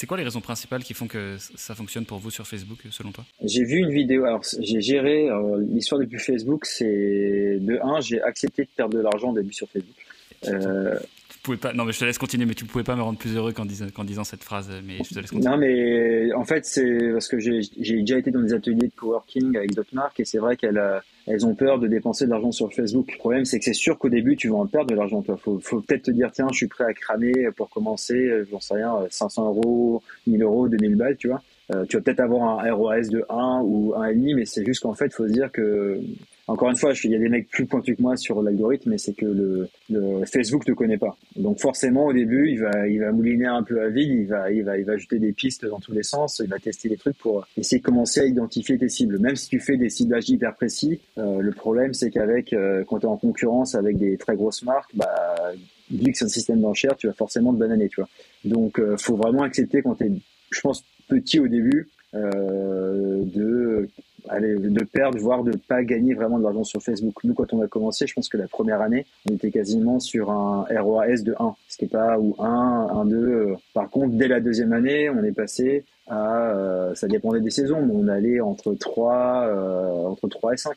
C'est quoi les raisons principales qui font que ça fonctionne pour vous sur Facebook, selon toi? J'ai vu une vidéo, alors j'ai géré, l'histoire depuis Facebook, c'est de 1, j'ai accepté de perdre de l'argent au début sur Facebook. Euh, Non, mais je te laisse continuer, mais tu pouvais pas me rendre plus heureux qu'en disant, disant, cette phrase. Mais je te laisse continuer. Non, mais en fait, c'est parce que j'ai déjà été dans des ateliers de coworking avec d'autres marques et c'est vrai qu'elles elles ont peur de dépenser de l'argent sur Facebook. Le problème, c'est que c'est sûr qu'au début, tu vas en perdre de l'argent. Il faut, faut peut-être te dire, tiens, je suis prêt à cramer pour commencer, j'en sais rien, 500 euros, 1000 euros, 2000 balles, tu vois. Euh, tu vas peut-être avoir un ROAS de 1 ou 1,5, mais c'est juste qu'en fait, il faut se dire que encore une fois, il y a des mecs plus pointus que moi sur l'algorithme, mais c'est que le, le, Facebook ne connaît pas. Donc forcément, au début, il va, il va mouliner un peu à vide, il va, il va, il va ajouter des pistes dans tous les sens, il va tester des trucs pour essayer de commencer à identifier tes cibles. Même si tu fais des ciblages hyper précis, euh, le problème, c'est qu'avec, euh, quand tu es en concurrence avec des très grosses marques, bah, vu que c'est un système d'enchères, tu vas forcément te bananer, tu vois. Donc, euh, faut vraiment accepter quand tu es, je pense, petit au début, euh, de perdre, voire de pas gagner vraiment de l'argent sur Facebook. Nous, quand on a commencé, je pense que la première année, on était quasiment sur un ROAS de 1, ce qui n'est pas ou 1, 1, 2. Par contre, dès la deuxième année, on est passé à, euh, ça dépendait des saisons, mais on allait entre 3, euh, entre 3 et 5.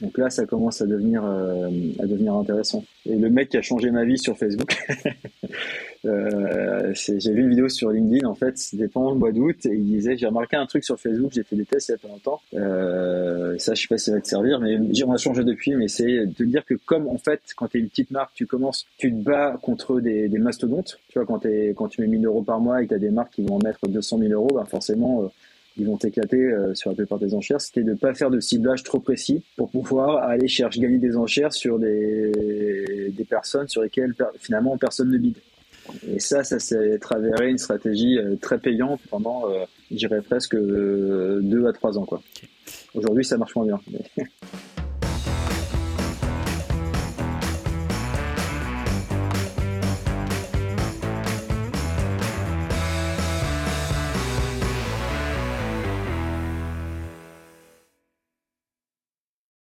Donc là, ça commence à devenir, euh, à devenir intéressant. Et le mec qui a changé ma vie sur Facebook, euh, j'ai vu une vidéo sur LinkedIn, en fait, c'était pendant le mois d'août, et il disait, j'ai remarqué un truc sur Facebook, j'ai fait des tests il y a pas longtemps, euh, ça, je sais pas si ça va te servir, mais on a changé depuis, mais c'est de dire que comme, en fait, quand tu es une petite marque, tu commences, tu te bats contre des, des mastodontes, tu vois, quand, es, quand tu mets 1000 euros par mois et que tu as des marques qui vont en mettre 200 000 euros, ben forcément, euh, ils vont t'éclater euh, sur la plupart des enchères, c'était de ne pas faire de ciblage trop précis pour pouvoir aller chercher, gagner des enchères sur des, des personnes sur lesquelles finalement personne ne bide. Et ça, ça s'est avéré une stratégie euh, très payante pendant, euh, je dirais presque deux à trois ans. Quoi. Aujourd'hui, ça marche moins bien.